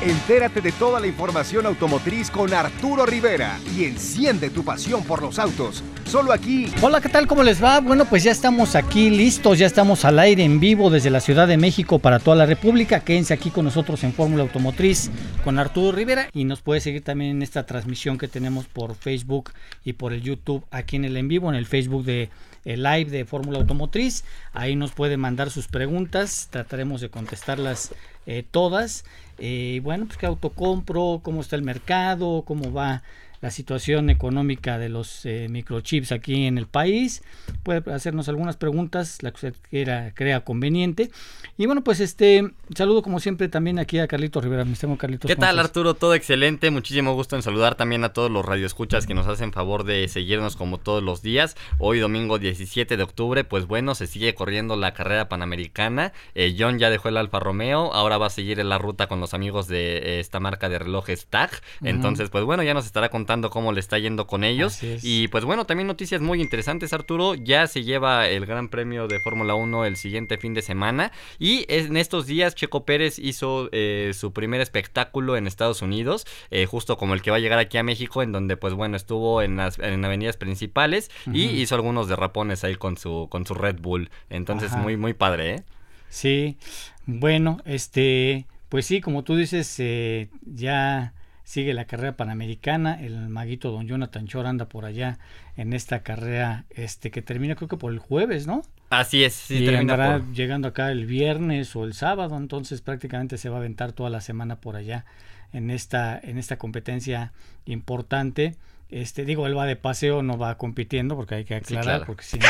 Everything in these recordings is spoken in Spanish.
Entérate de toda la información automotriz con Arturo Rivera y enciende tu pasión por los autos. Solo aquí. Hola, ¿qué tal? ¿Cómo les va? Bueno, pues ya estamos aquí listos, ya estamos al aire en vivo desde la Ciudad de México para toda la República. Quédense aquí con nosotros en Fórmula Automotriz con Arturo Rivera y nos puede seguir también en esta transmisión que tenemos por Facebook y por el YouTube aquí en el en vivo, en el Facebook de el live de Fórmula Automotriz. Ahí nos puede mandar sus preguntas, trataremos de contestarlas eh, todas. Eh, bueno, pues qué auto compro, cómo está el mercado, cómo va la situación económica de los eh, microchips aquí en el país. Puede hacernos algunas preguntas, la que usted quiera, crea conveniente. Y bueno, pues este saludo como siempre también aquí a Carlitos Rivera. Me llamo Carlitos. ¿Qué tal Arturo? Todo excelente. Muchísimo gusto en saludar también a todos los radioescuchas que nos hacen favor de seguirnos como todos los días. Hoy domingo 17 de octubre, pues bueno, se sigue corriendo la carrera panamericana. Eh, John ya dejó el Alfa Romeo, ahora va a seguir en la ruta con los amigos de eh, esta marca de relojes TAG. Entonces, pues bueno, ya nos estará contando cómo le está yendo con ellos. Y pues bueno, también noticias muy interesantes, Arturo. Ya se lleva el Gran Premio de Fórmula 1 el siguiente fin de semana. Y en estos días Checo Pérez hizo eh, su primer espectáculo en Estados Unidos, eh, justo como el que va a llegar aquí a México, en donde pues bueno, estuvo en las en avenidas principales y hizo algunos derrapones ahí con su, con su Red Bull. Entonces muy, muy padre, ¿eh? Sí, bueno, este, pues sí, como tú dices, eh, ya sigue la carrera panamericana, el maguito don Jonathan Chor anda por allá en esta carrera este que termina creo que por el jueves, ¿no? Así es, sí, y andará llegando acá el viernes o el sábado, entonces prácticamente se va a aventar toda la semana por allá en esta en esta competencia importante. Este digo, él va de paseo, no va compitiendo porque hay que aclarar porque si no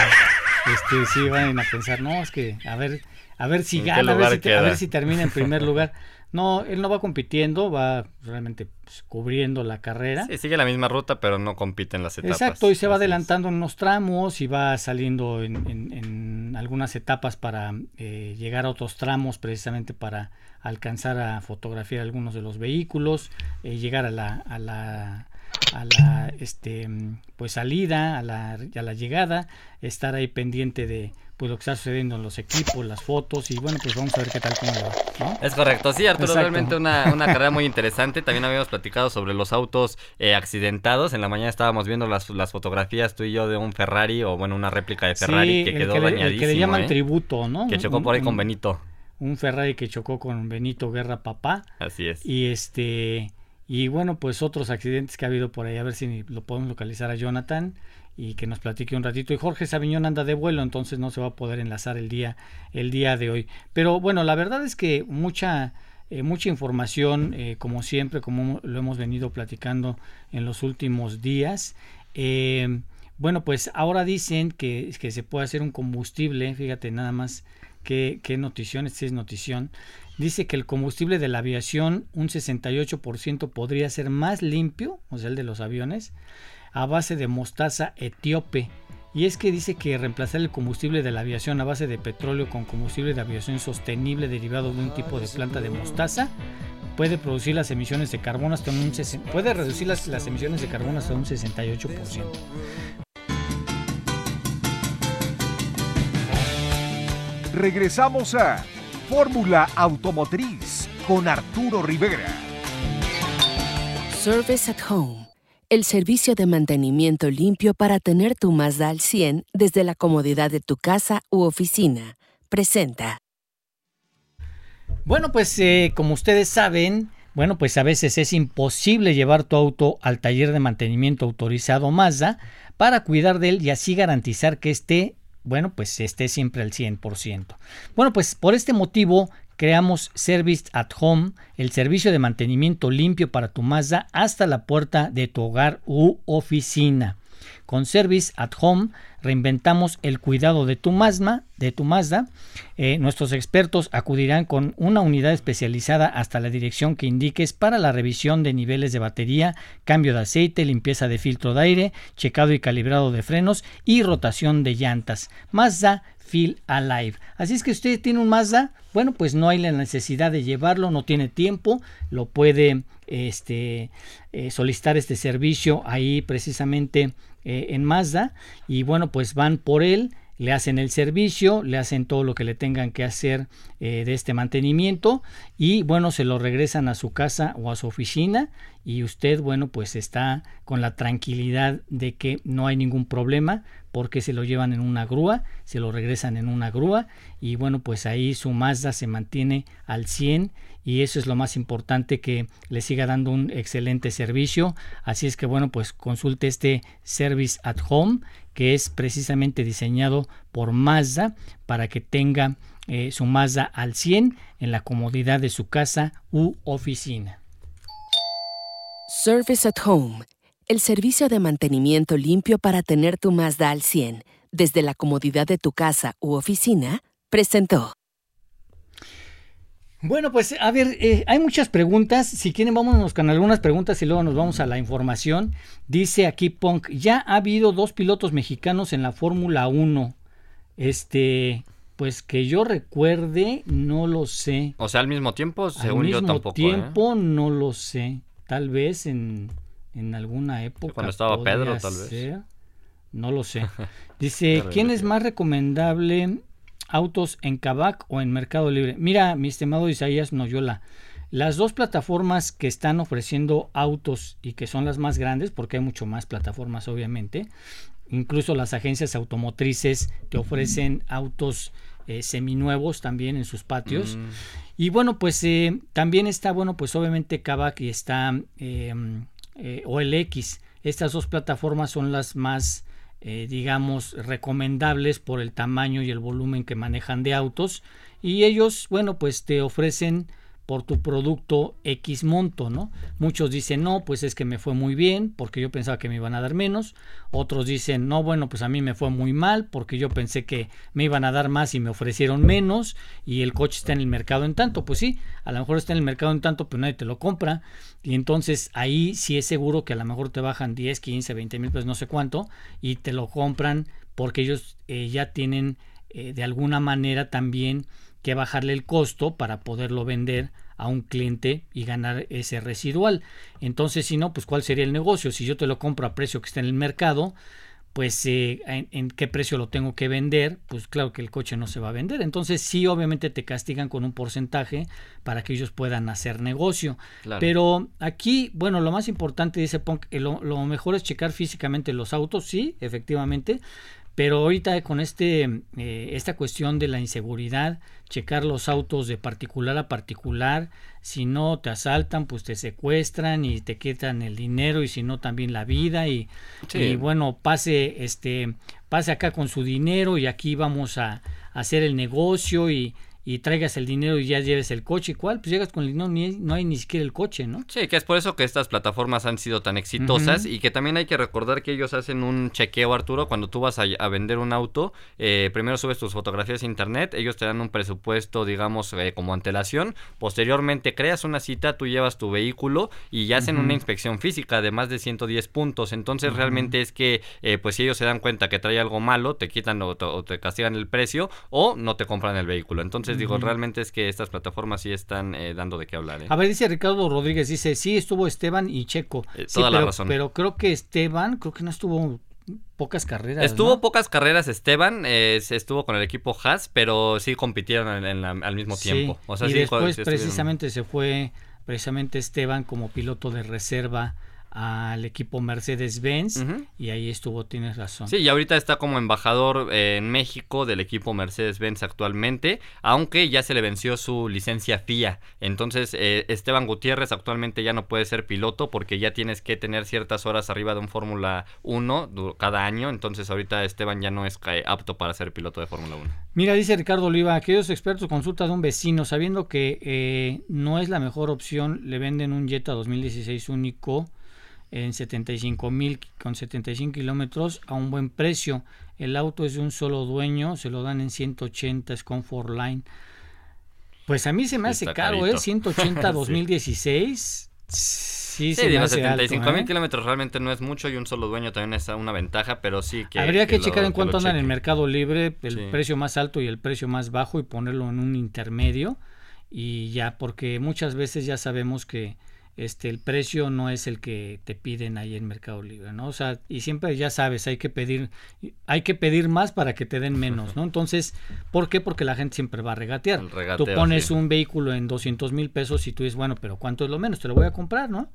este sí van a pensar, no, es que a ver a ver si gana, a ver si, a ver si termina en primer lugar. No, él no va compitiendo, va realmente pues, cubriendo la carrera. Sí, sigue la misma ruta, pero no compite en las etapas. Exacto, y se va adelantando en unos tramos y va saliendo en, algunas etapas para eh, llegar a otros tramos, precisamente para alcanzar a fotografiar algunos de los vehículos, eh, llegar a la, a la a la este pues salida, a la, a la llegada, estar ahí pendiente de pues lo que está sucediendo en los equipos, las fotos y bueno, pues vamos a ver qué tal cómo va. Es correcto, sí, Arturo, realmente una, una carrera muy interesante. También habíamos platicado sobre los autos eh, accidentados. En la mañana estábamos viendo las, las fotografías tú y yo de un Ferrari o bueno, una réplica de Ferrari que quedó dañadísimo. El que le llaman ¿eh? tributo, ¿no? Que chocó por ahí con Benito. Un Ferrari que chocó con Benito Guerra Papá. Así es. Y este y bueno, pues otros accidentes que ha habido por ahí, a ver si lo podemos localizar a Jonathan y que nos platique un ratito. Y Jorge Sabiñón anda de vuelo, entonces no se va a poder enlazar el día, el día de hoy. Pero bueno, la verdad es que mucha, eh, mucha información, eh, como siempre, como lo hemos venido platicando en los últimos días. Eh, bueno, pues ahora dicen que, que, se puede hacer un combustible, fíjate nada más qué, qué notición, es notición. Dice que el combustible de la aviación, un 68% podría ser más limpio, o sea, el de los aviones, a base de mostaza etíope. Y es que dice que reemplazar el combustible de la aviación a base de petróleo con combustible de aviación sostenible derivado de un tipo de planta de mostaza puede producir las emisiones de carbono hasta un puede reducir las, las emisiones de carbono hasta un 68%. Regresamos a Fórmula Automotriz con Arturo Rivera. Service at Home el servicio de mantenimiento limpio para tener tu Mazda al 100 desde la comodidad de tu casa u oficina. Presenta. Bueno, pues eh, como ustedes saben, bueno, pues a veces es imposible llevar tu auto al taller de mantenimiento autorizado Mazda para cuidar de él y así garantizar que esté, bueno, pues esté siempre al 100%. Bueno, pues por este motivo creamos Service at Home, el servicio de mantenimiento limpio para tu Mazda hasta la puerta de tu hogar u oficina. Con Service at Home reinventamos el cuidado de tu Mazda. De tu Mazda. Eh, nuestros expertos acudirán con una unidad especializada hasta la dirección que indiques para la revisión de niveles de batería, cambio de aceite, limpieza de filtro de aire, checado y calibrado de frenos y rotación de llantas. Mazda Feel Alive. Así es que usted tiene un Mazda, bueno, pues no hay la necesidad de llevarlo, no tiene tiempo, lo puede este, eh, solicitar este servicio ahí precisamente eh, en Mazda y bueno, pues van por él le hacen el servicio, le hacen todo lo que le tengan que hacer eh, de este mantenimiento y bueno, se lo regresan a su casa o a su oficina y usted, bueno, pues está con la tranquilidad de que no hay ningún problema porque se lo llevan en una grúa, se lo regresan en una grúa y bueno, pues ahí su Mazda se mantiene al 100 y eso es lo más importante que le siga dando un excelente servicio. Así es que bueno, pues consulte este Service at Home que es precisamente diseñado por Mazda para que tenga eh, su Mazda al 100 en la comodidad de su casa u oficina. Service at Home, el servicio de mantenimiento limpio para tener tu Mazda al 100 desde la comodidad de tu casa u oficina, presentó. Bueno, pues a ver, eh, hay muchas preguntas. Si quieren, vámonos con algunas preguntas y luego nos vamos a la información. Dice aquí Punk, ya ha habido dos pilotos mexicanos en la Fórmula 1. Este, pues que yo recuerde, no lo sé. O sea, al mismo tiempo, según al yo mismo tampoco. ¿eh? tiempo, no lo sé. Tal vez en, en alguna época. Cuando estaba Pedro, tal vez. ser. No lo sé. Dice, ¿quién es más recomendable autos en Kavak o en Mercado Libre? Mira, mi estimado Isaías Noyola, las dos plataformas que están ofreciendo autos y que son las más grandes, porque hay mucho más plataformas obviamente, incluso las agencias automotrices te ofrecen autos eh, seminuevos también en sus patios. Mm, Y bueno, pues eh, también está, bueno, pues obviamente Kavak y está eh, eh, OLX. Estas dos plataformas son las más, eh, digamos, recomendables por el tamaño y el volumen que manejan de autos. Y ellos, bueno, pues te ofrecen por tu producto X monto, ¿no? Muchos dicen, no, pues es que me fue muy bien porque yo pensaba que me iban a dar menos. Otros dicen, no, bueno, pues a mí me fue muy mal porque yo pensé que me iban a dar más y me ofrecieron menos y el coche está en el mercado en tanto. Pues sí, a lo mejor está en el mercado en tanto, pero nadie te lo compra. Y entonces ahí sí es seguro que a lo mejor te bajan 10, 15, 20 mil pesos, no sé cuánto, y te lo compran porque ellos eh, ya tienen eh, de alguna manera también que bajarle el costo para poderlo vender a un cliente y ganar ese residual. Entonces, si no, pues cuál sería el negocio? Si yo te lo compro a precio que está en el mercado, pues eh, en, en qué precio lo tengo que vender, pues claro que el coche no se va a vender. Entonces sí, obviamente te castigan con un porcentaje para que ellos puedan hacer negocio. claro. Pero aquí, bueno, lo más importante, dice Punk, eh, lo, lo mejor es checar físicamente los autos, sí, efectivamente. Pero ahorita con este, eh, esta cuestión de la inseguridad, checar los autos de particular a particular, si no te asaltan, pues te secuestran y te quitan el dinero y si no también la vida y, Sí. y bueno, pase este pase acá con su dinero y aquí vamos a, a hacer el negocio y, y traigas el dinero y ya lleves el coche. ¿Cuál? Pues llegas con el dinero, ni, no hay ni siquiera el coche, ¿no? Sí, que es por eso que estas plataformas han sido tan exitosas y que también hay que recordar que ellos hacen un chequeo, Arturo, cuando tú vas a, a vender un auto, eh, primero subes tus fotografías a internet, ellos te dan un presupuesto, digamos, eh, como antelación, posteriormente creas una cita, tú llevas tu vehículo y ya hacen una inspección física de más de 110 puntos, entonces realmente es que, eh, pues si ellos se dan cuenta que trae algo malo, te quitan o te, o te castigan el precio o no te compran el vehículo, entonces digo, realmente es que estas plataformas sí están eh, dando de qué hablar. ¿eh? A ver, dice Ricardo Rodríguez, dice, sí, estuvo Esteban y Checo. Eh, Sí, toda la razón. Pero creo que Esteban, creo que no estuvo pocas carreras. Estuvo ¿no? pocas carreras Esteban, eh, estuvo con el equipo Haas, pero sí compitieron en- en la- al mismo Sí, tiempo. O sea, y sí, después precisamente se fue precisamente Esteban como piloto de reserva al equipo Mercedes-Benz y ahí estuvo, tienes razón. Sí, y ahorita está como embajador eh, en México del equipo Mercedes-Benz actualmente, aunque ya se le venció su licencia FIA. Entonces, eh, Esteban Gutiérrez actualmente ya no puede ser piloto porque ya tienes que tener ciertas horas arriba de un Fórmula 1 du- cada año. Entonces, ahorita Esteban ya no es eh, apto para ser piloto de Fórmula 1. Mira, dice Ricardo Oliva, queridos expertos, consulta de un vecino, sabiendo que eh, no es la mejor opción, le venden un Jetta 2016 único en 75 mil con 75 kilómetros a un buen precio. El auto es de un solo dueño, se lo dan en 180, es Comfort Line. Pues a mí se me hace está caro, carito. ¿eh? 180 Sí. 2016. Sí, Sí, se me digo, hace 75 alto, mil ¿eh? kilómetros realmente no es mucho y un solo dueño también es una ventaja, pero sí que... Habría que, checar en cuánto lo andan en el mercado libre, el Sí. precio más alto y el precio más bajo y ponerlo en un intermedio y ya, porque muchas veces ya sabemos que este el precio no es el que te piden ahí en Mercado Libre, ¿no? O sea, y siempre ya sabes, hay que pedir hay que pedir más para que te den menos, ¿no? Entonces, ¿por qué? Porque la gente siempre va a regatear. tú pones un vehículo en 200 mil pesos y tú dices, bueno, pero ¿cuánto es lo menos? Te lo voy a comprar, ¿no?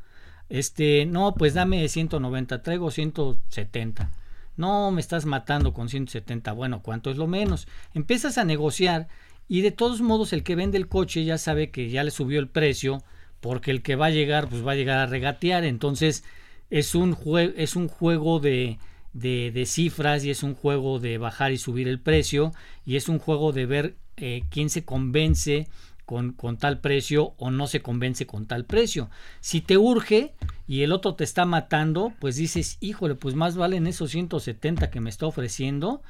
Este, no, pues dame 190, traigo 170. No, me estás matando con 170. Bueno, ¿cuánto es lo menos? Empiezas a negociar y de todos modos el que vende el coche ya sabe que ya le subió el precio porque el que va a llegar pues va a llegar a regatear. Entonces es un, es un juego de, de, cifras y es un juego de bajar y subir el precio y es un juego de ver eh, quién se convence con, con, tal precio o no se convence con tal precio. Si te urge y el otro te está matando, pues dices, híjole, pues más valen esos 170 que me está ofreciendo.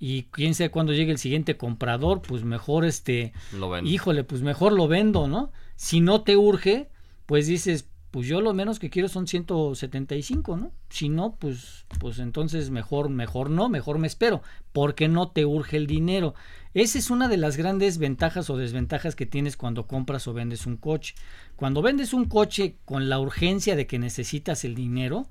Y quién sabe cuándo llegue el siguiente comprador, pues mejor este, lo híjole, pues mejor lo vendo, ¿no? Si no te urge, pues dices, pues yo lo menos que quiero son 175, ¿no? Si no, pues, pues entonces mejor, mejor no, mejor me espero, porque no te urge el dinero. Esa es una de las grandes ventajas o desventajas que tienes cuando compras o vendes un coche. Cuando vendes un coche con la urgencia de que necesitas el dinero,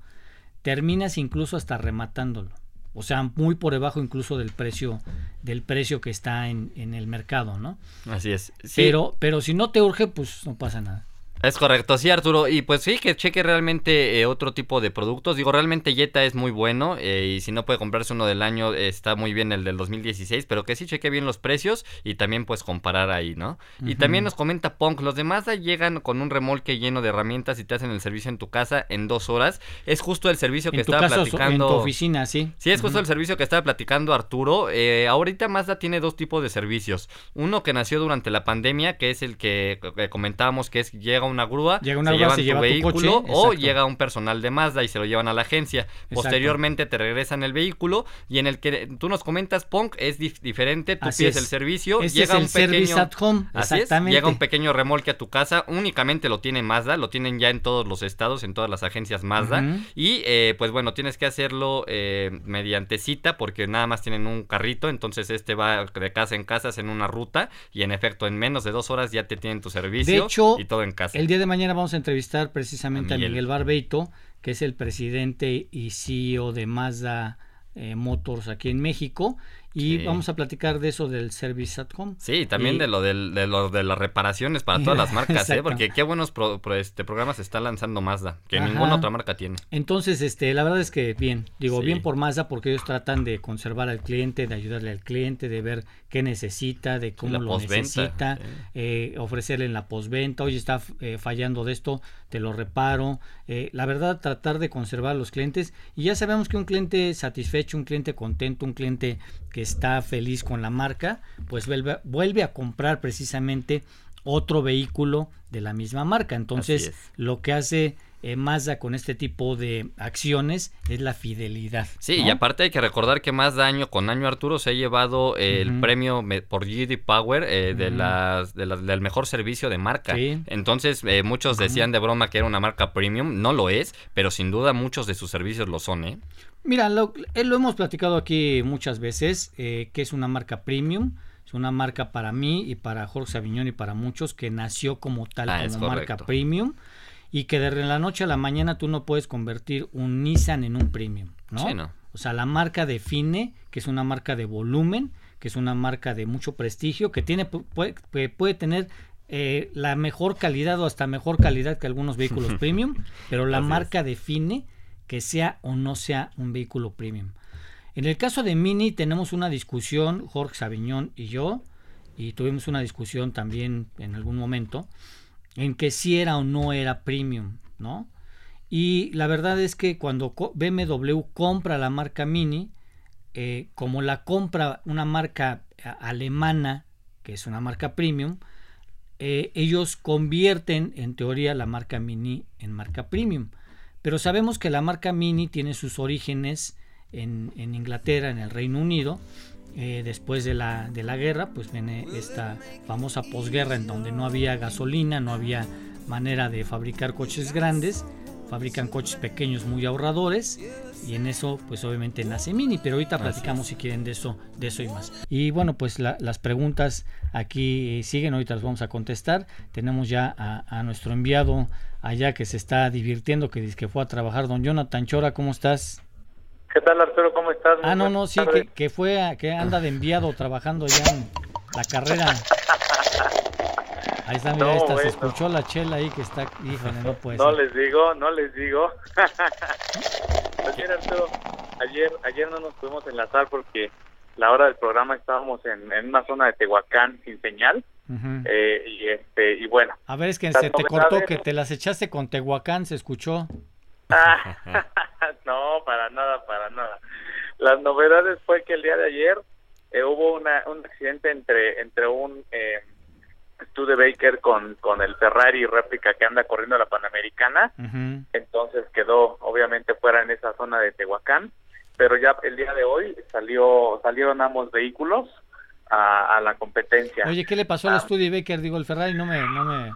terminas incluso hasta rematándolo. O sea, muy por debajo incluso del precio, del precio que está en, en el mercado, ¿no? Así es. Pero, pero si no te urge, pues no pasa nada. Es correcto, sí Arturo, y pues sí, que cheque realmente eh, otro tipo de productos. Digo, realmente Jetta es muy bueno eh, y si no puede comprarse uno del año está muy bien el del 2016, pero que sí cheque bien los precios y también pues comparar ahí, ¿no? Y también nos comenta Punk, los demás llegan con un remolque lleno de herramientas y te hacen el servicio en tu casa en dos horas. Es justo el servicio que estaba platicando. En tu oficina, sí. Sí, es justo el servicio que estaba platicando Arturo. Eh, ahorita Mazda tiene dos tipos de servicios. Uno que nació durante la pandemia, que es el que comentábamos que es llega una grúa, llega una se llevan tu vehículo o llega un personal de Mazda y se lo llevan a la agencia. Posteriormente te regresan el vehículo y en el que tú nos comentas, Punk, es diferente, tú pides el servicio, llega un pequeño at home. Exactamente. llega un pequeño remolque a tu casa, únicamente lo tiene Mazda, lo tienen ya en todos los estados, en todas las agencias Mazda y eh, pues bueno, tienes que hacerlo eh, mediante cita porque nada más tienen un carrito, entonces este va de casa en casa en una ruta y en efecto en menos de dos horas ya te tienen tu servicio y todo en casa. El día de mañana vamos a entrevistar precisamente a Miguel, Barbeito, que es el presidente y CEO de Mazda eh, Motors aquí en México y vamos a platicar de eso del Service at Home. Sí, también de, lo del, de lo de las reparaciones para todas las marcas, ¿eh? porque qué buenos este, programas está lanzando Mazda, que ninguna otra marca tiene. Entonces, este, la verdad es que bien, digo, bien por Mazda porque ellos tratan de conservar al cliente, de ayudarle al cliente, de ver qué necesita, de cómo lo necesita, eh, ofrecerle en la postventa, oye, está eh, fallando de esto, te lo reparo. Eh, la verdad, tratar de conservar a los clientes y ya sabemos que un cliente satisfecho, un cliente contento, un cliente que está feliz con la marca, pues vuelve, vuelve a comprar precisamente otro vehículo de la misma marca. Entonces, lo que hace eh, Mazda con este tipo de acciones es la fidelidad. Sí, y aparte hay que recordar que Mazda año con año Arturo se ha llevado eh, el premio por GD Power eh, de, las, del mejor servicio de marca. Entonces muchos decían de broma que era una marca premium, no lo es, pero sin duda muchos de sus servicios lo son. ¿eh? Mira, lo, lo hemos platicado aquí muchas veces, que es una marca premium es una marca para mí y para Jorge Aviñón y para muchos que nació como tal, ah, como marca premium y que de la noche a la mañana tú no puedes convertir un Nissan en un premium, ¿no? Sí, no. O sea, la marca define que es una marca de volumen, que es una marca de mucho prestigio, que tiene puede, puede tener eh, la mejor calidad o hasta mejor calidad que algunos vehículos premium, pero la marca define que sea o no sea un vehículo premium. En el caso de Mini tenemos una discusión, Jorge Sabiñón y yo, y tuvimos una discusión también en algún momento, en que si era o no era premium, ¿no? Y la verdad es que cuando BMW compra la marca Mini, eh, como la compra una marca eh, alemana, que es una marca premium, eh, ellos convierten en teoría la marca Mini en marca premium. Pero sabemos que la marca Mini tiene sus orígenes en, en Inglaterra, en el Reino Unido, eh, después de la, de la guerra, pues viene esta famosa posguerra en donde no había gasolina, no había manera de fabricar coches grandes, fabrican coches pequeños muy ahorradores y en eso pues obviamente nace Mini, pero ahorita platicamos si quieren de eso, de eso y más. Y bueno, pues las preguntas aquí siguen, ahorita las vamos a contestar. Tenemos ya a, nuestro enviado allá que se está divirtiendo, que dice que fue a trabajar, don Jonathan Chora, ¿cómo estás? ¿Qué tal Arturo? ¿Cómo estás? ah, no, no, sí, que, que, fue, que anda de enviado trabajando ya en la carrera. Ahí está, mira, esta, se escuchó la chela ahí que está, híjole, no puede No les digo, no les digo. ayer, ayer, ayer no nos pudimos enlazar porque la hora del programa estábamos en, en una zona de Tehuacán sin señal. eh, y este y bueno. A ver, es que se te cortó que te las echaste con Tehuacán, se escuchó. no, para nada, para nada. Las novedades fue que el día de ayer eh, hubo una, un accidente entre entre un eh, Baker con, con el Ferrari réplica que anda corriendo la Panamericana, entonces quedó obviamente fuera en esa zona de Tehuacán, pero ya el día de hoy salió salieron ambos vehículos a, la competencia. Oye, ¿qué le pasó al ah. Baker? Digo, el Ferrari no me, no me,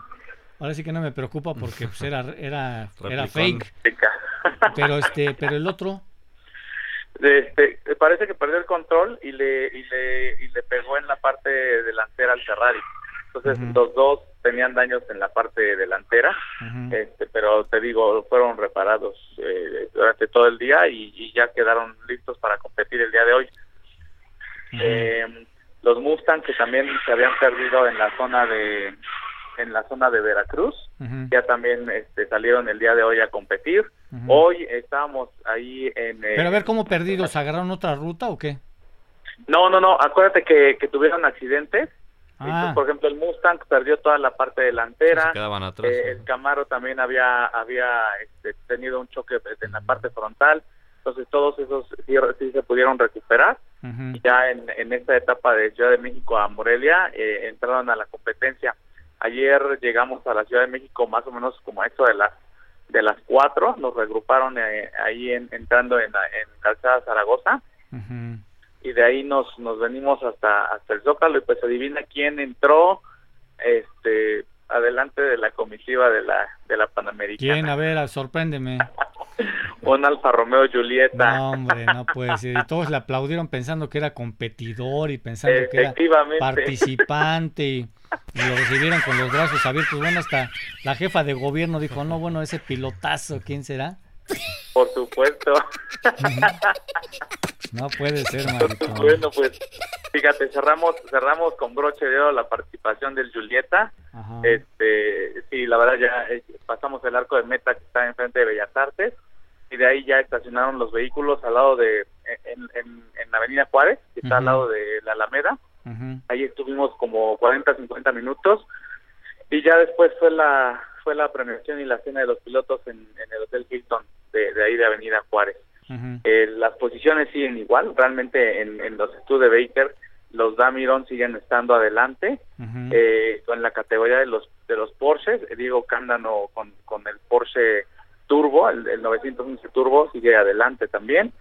ahora sí que no me preocupa porque pues, era, era, era fake. Pero este, pero el otro. Este, parece que perdió el control y le, y le, y le pegó en la parte delantera al Ferrari. Entonces los dos tenían daños en la parte delantera, este, pero te digo, fueron reparados eh, durante todo el día y, ya quedaron listos para competir el día de hoy. Eh, los Mustang que también se habían perdido en la zona de en la zona de Veracruz ya también este, salieron el día de hoy a competir. Hoy estábamos ahí en. Pero a ver cómo perdidos, ¿agarraron otra ruta o qué? No, no, no. Acuérdate que, que tuvieron accidentes Ah. por ejemplo, el Mustang perdió toda la parte delantera. Eh, el Camaro también había había este, tenido un choque en la parte frontal. Entonces, todos esos sí, se pudieron recuperar. y ya en, en, esta etapa de Ciudad de México a Morelia eh, entraron a la competencia. Ayer llegamos a la Ciudad de México más o menos como eso de las de las cuatro. Nos regruparon eh, ahí entrando en, en Calzada Zaragoza y de ahí nos nos venimos hasta hasta el Zócalo y pues adivina quién entró este adelante de la comitiva de la de la Panamericana. ¿Quién? A ver, sorpréndeme. Un Alfa Romeo Julieta. No, hombre, no puede ser. Y todos le aplaudieron pensando que era competidor y pensando que era participante y, lo recibieron con los brazos abiertos. Bueno, hasta la jefa de gobierno dijo, no, bueno, ese pilotazo, ¿quién será? Por supuesto. No puede ser, Bueno, pues fíjate, cerramos cerramos con broche de oro la participación del Julieta. Este, sí, la verdad ya eh, pasamos el arco de meta que está enfrente de Bellas Artes y de ahí ya estacionaron los vehículos al lado de en, en, Avenida Juárez, que está al lado de la Alameda. Ahí estuvimos como 40 50 minutos y ya después fue la fue la premiación y la cena de los pilotos en, en el Hotel Hilton de, ahí de Avenida Juárez. Eh, las posiciones siguen igual, realmente en, en los estudios de Baker los Damiron siguen estando adelante eh, con la categoría de los de los Porsches, eh, Diego Cándano con, con el Porsche Turbo, el, el 911 Turbo sigue adelante también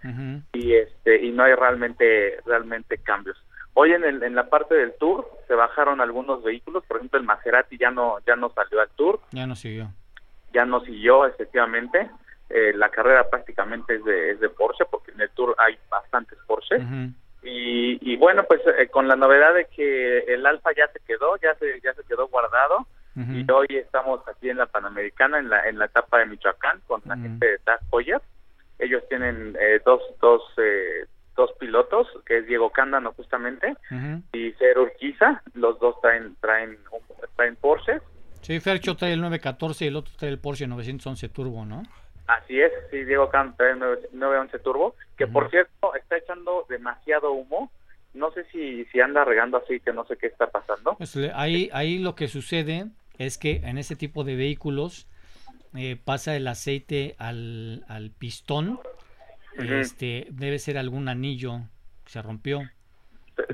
y este y no hay realmente realmente cambios. Hoy en, el, en la parte del Tour se bajaron algunos vehículos, por ejemplo el Maserati ya no ya no salió al Tour, ya no siguió, ya no siguió efectivamente. Eh, la carrera prácticamente es de, es de Porsche, porque en el Tour hay bastantes Porsche. y, y, bueno, pues eh, con la novedad de que el Alfa ya se quedó, ya se, ya se quedó guardado. Y hoy estamos aquí en la Panamericana, en la, en la etapa de Michoacán, con la gente de Tag. Ellos tienen eh, dos, dos, dos pilotos, que es Diego Cándano justamente, y Cero Urquiza. Los dos traen, traen, traen Porsche. Sí, Fercho trae el 914 y el otro trae el Porsche 911 Turbo, ¿no? Así es, sí, Diego Camp 911 Turbo, que por cierto está echando demasiado humo. No sé si, si anda regando aceite, no sé qué está pasando. Pues, ahí, ahí lo que sucede es que en ese tipo de vehículos eh, pasa el aceite al, al pistón. Este Debe ser algún anillo que se rompió.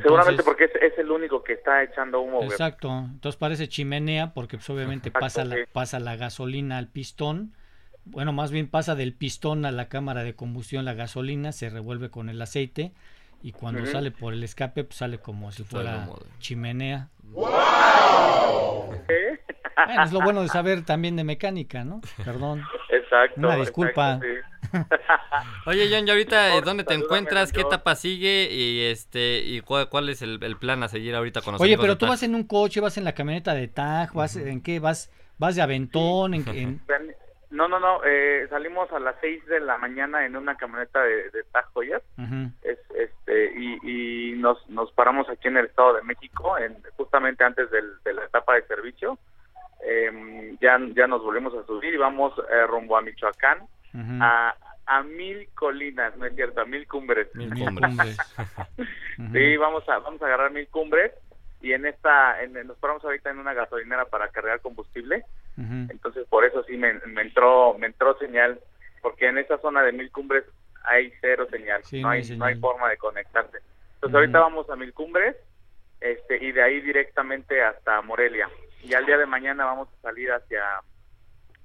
Seguramente porque es, el único que está echando humo. Exacto. Entonces parece chimenea porque pues, obviamente pasa, la, pasa la gasolina al pistón bueno, más bien pasa del pistón a la cámara de combustión la gasolina, se revuelve con el aceite y cuando sale por el escape pues sale como si fuera chimenea. ¡Wow! es lo bueno de saber también de mecánica, ¿no? Perdón. Exacto. Una disculpa. Oye, John, ¿y ahorita dónde te encuentras? ¿Qué etapa sigue? Y este y cuál, es el, plan a seguir ahorita con nosotros? Oye, pero tú vas en un coche, vas en la camioneta de TAG, vas en qué? ¿Vas vas de aventón? En, No, no, no, eh, salimos a las 6 de la mañana en una camioneta de, de TAG Joyas. es, este, y, y nos, nos paramos aquí en el Estado de México, en, justamente antes del, de la etapa de servicio. Eh, ya, ya nos volvemos a subir y vamos eh, rumbo a Michoacán a, a mil colinas, no es cierto, a mil cumbres. Mil cumbres. sí, vamos a, vamos a agarrar mil cumbres y en esta, en, nos paramos ahorita en una gasolinera para cargar combustible. Entonces por eso sí me, me, entró, me entró señal, porque en esa zona de mil cumbres hay cero señal, no, hay, no hay forma de conectarse. Entonces ahorita vamos a mil cumbres este, y de ahí directamente hasta Morelia. Y al día de mañana vamos a salir hacia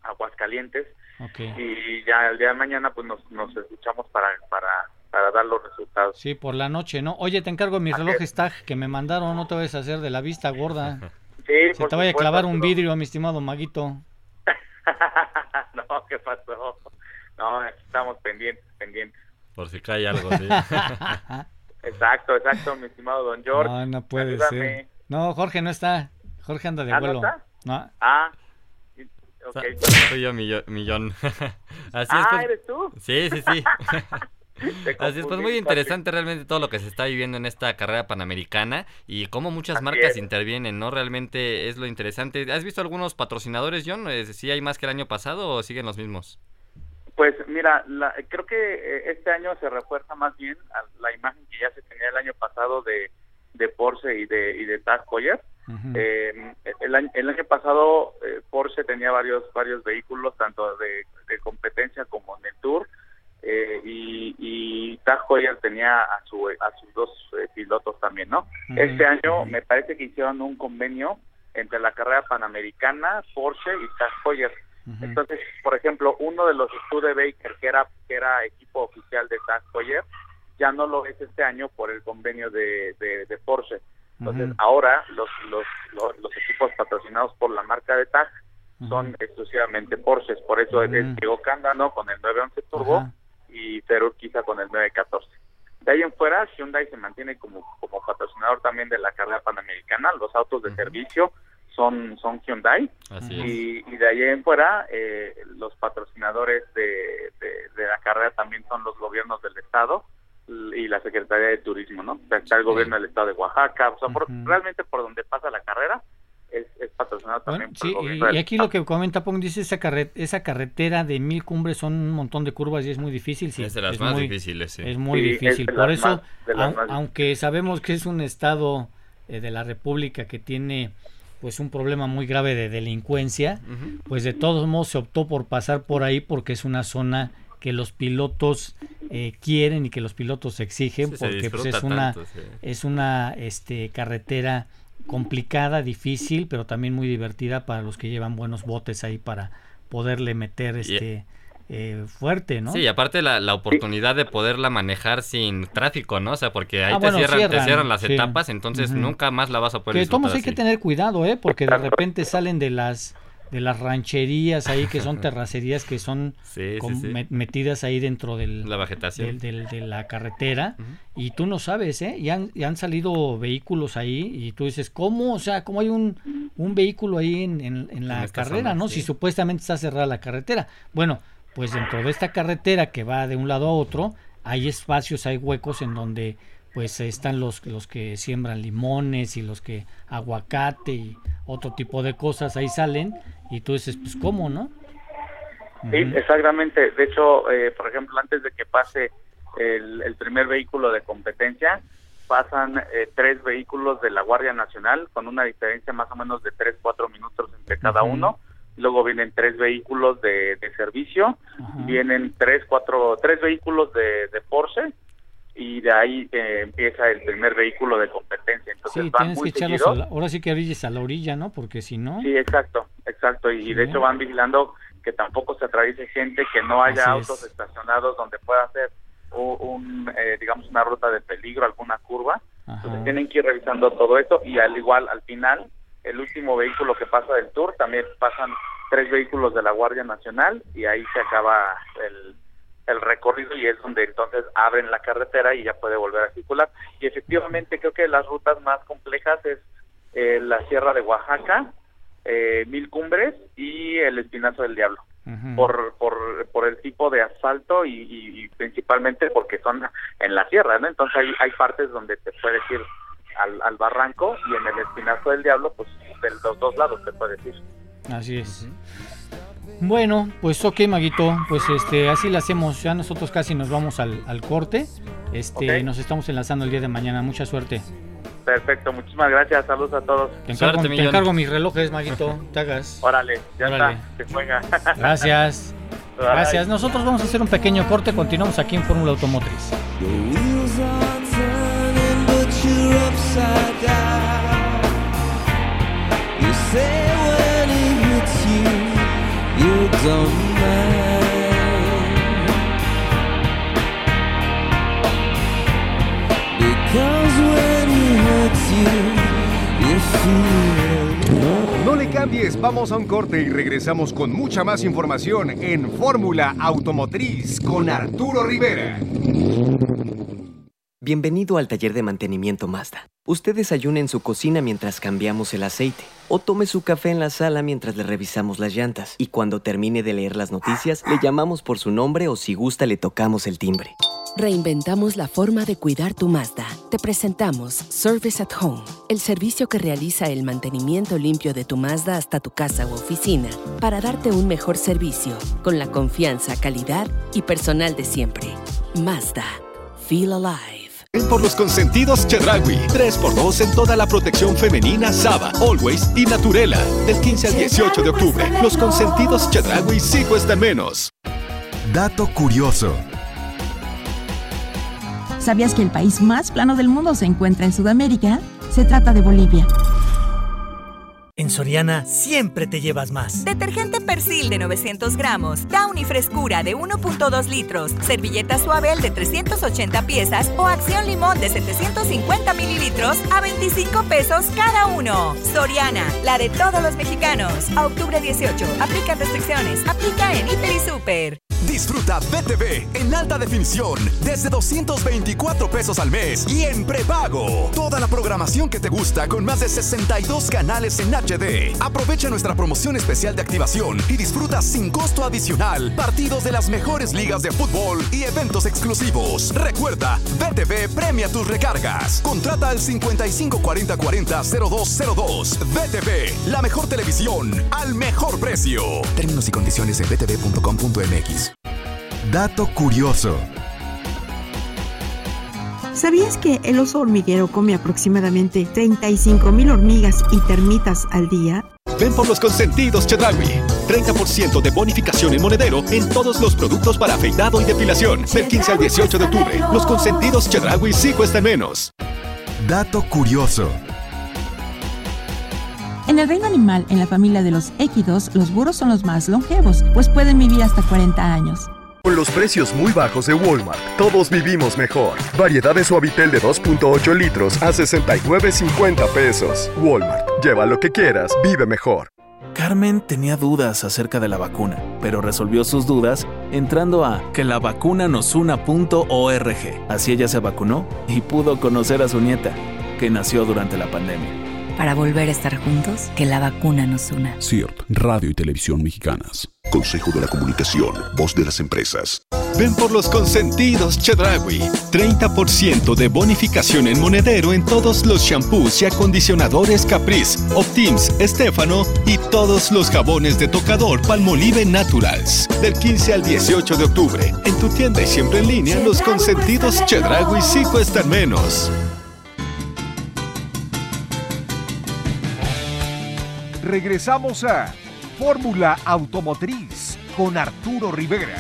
Aguascalientes y ya el día de mañana pues nos, nos escuchamos para, para, para dar los resultados. Sí, por la noche, ¿no? Oye, te encargo mis relojes TAG que me mandaron, no te vayas a hacer de la vista gorda. Sí, Se te vaya a clavar un vidrio, mi estimado Maguito. no, ¿qué pasó? No, estamos pendientes, pendientes. Por si cae algo, sí. exacto, exacto, mi estimado don George. No, no puede ser. No, Jorge no está. Jorge anda de ¿Ah, vuelo. No. Ah, Okay. Soy yo, millón. Así ah, es, pues. ¿eres tú? Sí, sí, sí. Así es, pues muy interesante realmente todo lo que se está viviendo en esta carrera panamericana y cómo muchas marcas intervienen, ¿no? Realmente es lo interesante. ¿Has visto algunos patrocinadores, John? ¿Sí hay más que el año pasado o siguen los mismos? Pues mira, creo que eh, este año se refuerza más bien la imagen que ya se tenía el año pasado de, de Porsche y de, y de Tag Heuer eh, el, año, el, año, pasado eh, Porsche tenía varios varios vehículos, tanto de, competencia como en el Tour, eh, y, y Tag Heuer tenía a, su, a sus dos eh, pilotos también, ¿no? Este año me parece que hicieron un convenio entre la carrera panamericana, Porsche y Tag Heuer. Entonces, por ejemplo, uno de los Studebaker, que era, que era equipo oficial de Tag Heuer, ya no lo es este año por el convenio de, de Porsche. Entonces, ahora los, los, los, equipos patrocinados por la marca de TAG son exclusivamente Porsches. Por eso es Diego Cándano con el 911 Turbo y Ferur quizá con el 914. De ahí en fuera, Hyundai se mantiene como, como patrocinador también de la carrera panamericana. Los autos de servicio son, son Hyundai. y, y, de ahí en fuera, eh, los patrocinadores de, de la carrera también son los gobiernos del Estado y la Secretaría de Turismo, ¿no? está el gobierno del estado de Oaxaca, o sea, realmente por donde pasa la carrera es, patrocinado también por el y, y aquí lo que comenta Pong dice esa, esa carretera de mil cumbres son un montón de curvas y es muy difícil, sí. Es de las más difíciles, sí. Es muy difícil, por eso, aunque sabemos que es un estado eh, de la República que tiene pues un problema muy grave de delincuencia, pues de todos modos se optó por pasar por ahí porque es una zona que los pilotos eh, quieren y que los pilotos exigen porque pues, es una es una este carretera complicada difícil pero también muy divertida para los que llevan buenos botes ahí para poderle meter este eh, fuerte, ¿no? Sí, y aparte la, la, oportunidad de poderla manejar sin tráfico, ¿no? O sea, porque ahí ah, te, cierran, te, cierran, las etapas, entonces nunca más la vas a poder Que hay que tener cuidado, ¿eh? Porque de repente salen de las de las rancherías ahí que son terracerías que son metidas ahí dentro del, la vegetación. Del, de la carretera y tú no sabes, ¿eh? Y han, han, salido vehículos ahí y tú dices, ¿cómo? O sea, ¿cómo hay un, un vehículo ahí en, en, la carrera, no? Si supuestamente está cerrada la carretera. Bueno, pues dentro de esta carretera que va de un lado a otro, hay espacios, hay huecos en donde pues están los, los que siembran limones y los que aguacate y otro tipo de cosas ahí salen y tú dices, pues cómo, ¿no? Sí, exactamente. De hecho, eh, por ejemplo, antes de que pase el, primer vehículo de competencia, pasan eh, tres vehículos de la Guardia Nacional con una diferencia más o menos de tres, cuatro minutos entre cada uno. Luego vienen tres vehículos de, servicio, vienen tres, cuatro, tres vehículos de, de Porsche y de ahí eh, empieza el primer vehículo de competencia. Entonces sí, tienes que echarlos ahora sí que brilles a la orilla, ¿no? Porque si no... Sí, exacto, exacto. Y, de hecho van vigilando que tampoco se atraviese gente, que no haya autos estacionados donde pueda hacer un, eh, digamos, una ruta de peligro, alguna curva. Entonces tienen que ir revisando todo esto y al igual, al final, el último vehículo que pasa del tour, también pasan tres vehículos de la Guardia Nacional y ahí se acaba el el recorrido y es donde entonces abren la carretera y ya puede volver a circular. Y efectivamente creo que las rutas más complejas es eh, la Sierra de Oaxaca, eh, Mil Cumbres y el Espinazo del Diablo. por, por, por el tipo de asfalto y, principalmente porque son en la sierra, ¿no? Entonces hay, hay partes donde te puedes ir al, al barranco y en el Espinazo del Diablo, pues de los dos lados te puedes ir. Así es. Bueno, pues ok, Maguito, pues este, así lo hacemos. Ya nosotros casi nos vamos al, al corte. Este, nos estamos enlazando el día de mañana. Mucha suerte. Perfecto, muchísimas gracias. Saludos a todos. Te encargo, te encargo mis relojes, Maguito. Te hagas. Órale, ya está. Se juega. Gracias. Gracias. Nosotros vamos a hacer un pequeño corte. Continuamos aquí en Fórmula Automotriz. No le cambies, vamos a un corte y regresamos con mucha más información en Fórmula Automotriz con Arturo Rivera. Bienvenido al taller de mantenimiento Mazda. Usted desayune en su cocina mientras cambiamos el aceite o tome su café en la sala mientras le revisamos las llantas y cuando termine de leer las noticias le llamamos por su nombre o si gusta le tocamos el timbre. Reinventamos la forma de cuidar tu Mazda. Te presentamos Service at Home, el servicio que realiza el mantenimiento limpio de tu Mazda hasta tu casa u oficina para darte un mejor servicio con la confianza, calidad y personal de siempre. Mazda. Feel alive. Ven por los consentidos Chedragui. 3x2 en toda la protección femenina Saba, Always y Naturela. Del 15 al 18 de octubre. Los consentidos Chedragui sí cuestan menos. Dato curioso. ¿Sabías que el país más plano del mundo se encuentra en Sudamérica? Se trata de Bolivia. En Soriana siempre te llevas más. Detergente Persil de 900 gramos, Downy Frescura de 1.2 litros, servilleta Suabel de 380 piezas o Acción Limón de 750 mililitros a 25 pesos cada uno. Soriana, la de todos los mexicanos. A octubre 18, aplica restricciones, aplica en Hiper y Super. Disfruta BTV en alta definición desde 224 pesos al mes y en prepago. Toda la programación que te gusta con más de 62 canales en Aprovecha nuestra promoción especial de activación y disfruta sin costo adicional partidos de las mejores ligas de fútbol y eventos exclusivos. Recuerda, BTV premia tus recargas. Contrata al 5540400202. BTV, la mejor televisión al mejor precio. Términos y condiciones en btv.com.mx. Dato curioso. ¿Sabías que el oso hormiguero come aproximadamente 35 mil hormigas y termitas al día? Ven por los consentidos Chedragui. 30% de bonificación en monedero en todos los productos para afeitado y depilación. Del 15 al 18 de octubre. Los consentidos Chedragui sí cuestan menos. Dato curioso. En el reino animal, en la familia de los équidos, los burros son los más longevos, pues pueden vivir hasta 40 años. Con los precios muy bajos de Walmart, todos vivimos mejor. Variedad de suavitel de 2.8 litros a 69.50 pesos. Walmart, lleva lo que quieras, vive mejor. Carmen tenía dudas acerca de la vacuna, pero resolvió sus dudas entrando a que la vacuna nos una.org. Así ella se vacunó y pudo conocer a su nieta, que nació durante la pandemia. Para volver a estar juntos, que la vacuna nos una. CIRT, Radio y Televisión Mexicanas. Consejo de la Comunicación, voz de las empresas. Ven por los consentidos Chedragui. 30% de bonificación en monedero en todos los shampoos y acondicionadores Caprice, Optims, Estefano y todos los jabones de tocador Palmolive Naturals. Del 15 al 18 de octubre. En tu tienda y siempre en línea, los consentidos Chedragui sí cuestan menos. Regresamos a Fórmula Automotriz con Arturo Rivera.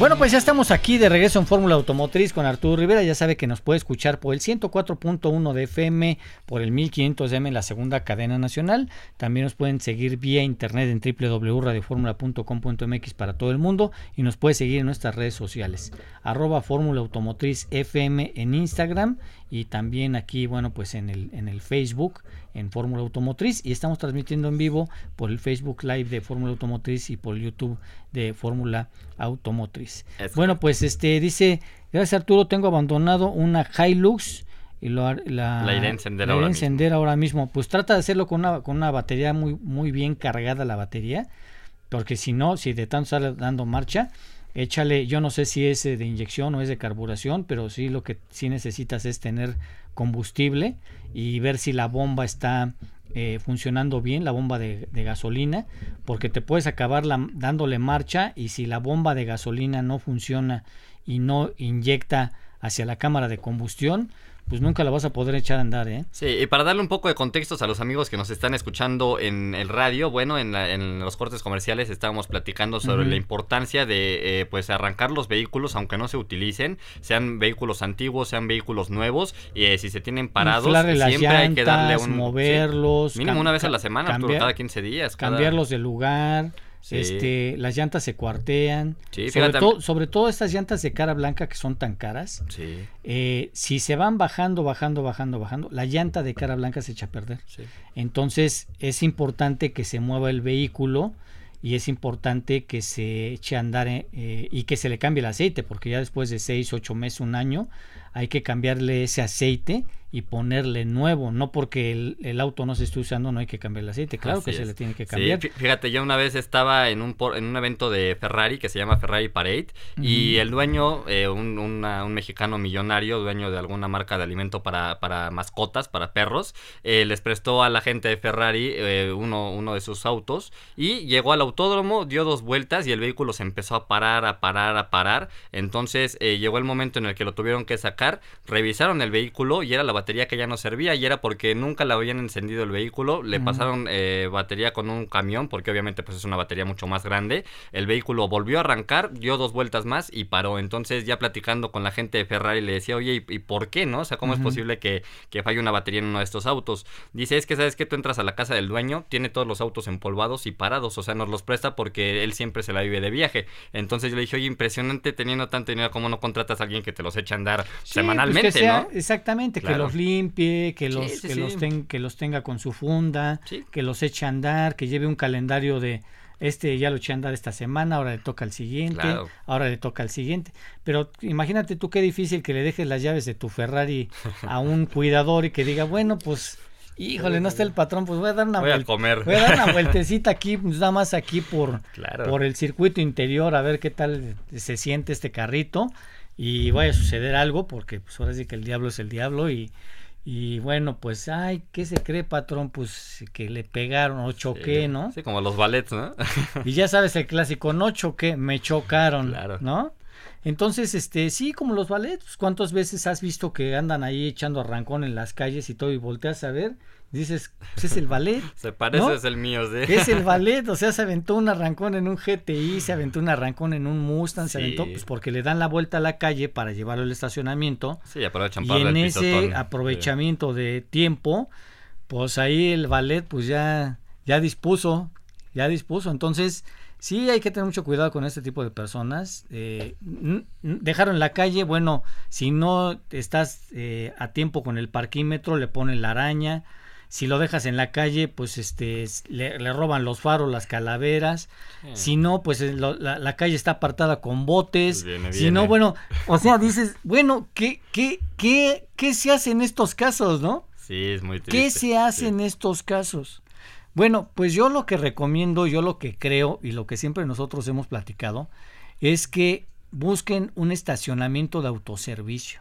Bueno, pues ya estamos aquí de regreso en Fórmula Automotriz con Arturo Rivera. Ya sabe que nos puede escuchar por el 104.1 de FM, por el 1500M en la segunda cadena nacional. También nos pueden seguir vía internet en www.radioformula.com.mx para todo el mundo y nos puede seguir en nuestras redes sociales. Arroba Fórmula Automotriz FM en Instagram y también aquí, bueno, pues en el, en el Facebook, en Fórmula Automotriz, y estamos transmitiendo en vivo por el Facebook Live de Fórmula Automotriz y por YouTube de Fórmula Automotriz. Bueno, pues este dice, gracias Arturo, tengo abandonado una Hilux y lo, la, la iré a encender, la ahora, encender mismo. ahora mismo. Pues trata de hacerlo con una, con una batería muy, muy bien cargada la batería, porque si no, si de tanto estar dando marcha, échale, yo no sé si es de inyección o es de carburación, pero sí lo que sí necesitas es tener combustible y ver si la bomba está eh, funcionando bien, la bomba de, gasolina, porque te puedes acabar la, dándole marcha y si la bomba de gasolina no funciona y no inyecta hacia la cámara de combustión, pues nunca la vas a poder echar a andar, ¿eh? Sí, y para darle un poco de contextos a los amigos que nos están escuchando en el radio, bueno, en, la, en los cortes comerciales estábamos platicando sobre uh -huh. la importancia de, eh, pues, arrancar los vehículos, aunque no se utilicen, sean vehículos antiguos, sean vehículos nuevos, y eh, si se tienen parados, siempre llantas, hay que darle un... moverlos. Sí, mínimo una vez a la semana, cambiar, Arturo, cada 15 días. Cada... Cambiarlos de lugar. Sí. Este, las llantas se cuartean. Sí, sobre, to, sobre, todo estas llantas de cara blanca que son tan caras. Sí. Eh, si se van bajando, bajando, bajando, bajando, la llanta de cara blanca se echa a perder. Entonces es importante que se mueva el vehículo y es importante que se eche a andar eh, y que se le cambie el aceite, porque ya después de 6, 8 meses, un año, hay que cambiarle ese aceite y ponerle nuevo, no porque el, el, auto no se esté usando no hay que cambiar el aceite, claro Así que es. se le tiene que cambiar. Sí, fíjate, yo una vez estaba en un, en un evento de Ferrari que se llama Ferrari Parade y el dueño, eh, un, una, un, mexicano millonario, dueño de alguna marca de alimento para, para mascotas, para perros, eh, les prestó a la gente de Ferrari eh, uno, uno de sus autos y llegó al autódromo, dio dos vueltas y el vehículo se empezó a parar, a parar, a parar. Entonces llegó el momento en el que lo tuvieron que sacar, revisaron el vehículo y era la batería que ya no servía y era porque nunca le habían encendido el vehículo, le uh -huh. pasaron eh, batería con un camión porque obviamente pues es una batería mucho más grande, el vehículo volvió a arrancar, dio dos vueltas más y paró, entonces ya platicando con la gente de Ferrari le decía, oye, ¿y, y por qué no? O sea, ¿cómo uh -huh. es posible que, que falle una batería en uno de estos autos? Dice, es que sabes que tú entras a la casa del dueño, tiene todos los autos empolvados y parados, o sea, nos los presta porque él siempre se la vive de viaje, entonces yo le dije, oye, impresionante teniendo tanto dinero, ¿cómo no contratas a alguien que te los echa a andar sí, semanalmente, pues que sea, ¿no? Exactamente, claro. que los limpie, que los, sí, sí, que, sí. Los ten, que los tenga con su funda, que los eche a andar, que lleve un calendario de este ya lo eché a andar esta semana, ahora le toca al siguiente, claro. ahora le toca al siguiente. Pero imagínate tú qué difícil que le dejes las llaves de tu Ferrari a un cuidador y que diga, bueno, pues Híjole, no está el patrón, pues voy a dar una voy a comer. Voy a dar una vueltecita aquí, pues nada más aquí por, claro. por el circuito interior, a ver qué tal se siente este carrito y vaya a suceder algo, porque pues ahora sí que el diablo es el diablo y, y bueno, pues, ay, ¿qué se cree, patrón? Pues que le pegaron o choqué, sí, ¿no? Sí, como los ballets, ¿no? y ya sabes el clásico, no choqué, me chocaron, claro. ¿no? Entonces, este, sí, como los ballets, ¿cuántas veces has visto que andan ahí echando arrancón en las calles y todo y volteas a ver? Dices, pues es el ballet. se parece, ¿no? es el mío, sí. Es el ballet, o sea, se aventó un arrancón en un GTI, se aventó un arrancón en un Mustang, sí. se aventó, pues porque le dan la vuelta a la calle para llevarlo al estacionamiento. Sí, aprovechan y para en el ese pisotón. aprovechamiento sí. de tiempo, pues ahí el ballet, pues ya, ya dispuso, ya dispuso. Entonces, sí hay que tener mucho cuidado con este tipo de personas. Eh, dejaron en la calle, bueno, si no estás eh, a tiempo con el parquímetro, le ponen la araña. Si lo dejas en la calle, pues este le, le roban los faros, las calaveras. Sí. Si no, pues lo, la, la, calle está apartada con botes. Pues viene, si no, bueno, o sea, dices, bueno, ¿qué, qué, qué, qué se hace en estos casos, no? Sí, es muy triste. ¿Qué se hace sí. en estos casos? Bueno, pues yo lo que recomiendo, yo lo que creo y lo que siempre nosotros hemos platicado es que busquen un estacionamiento de autoservicio.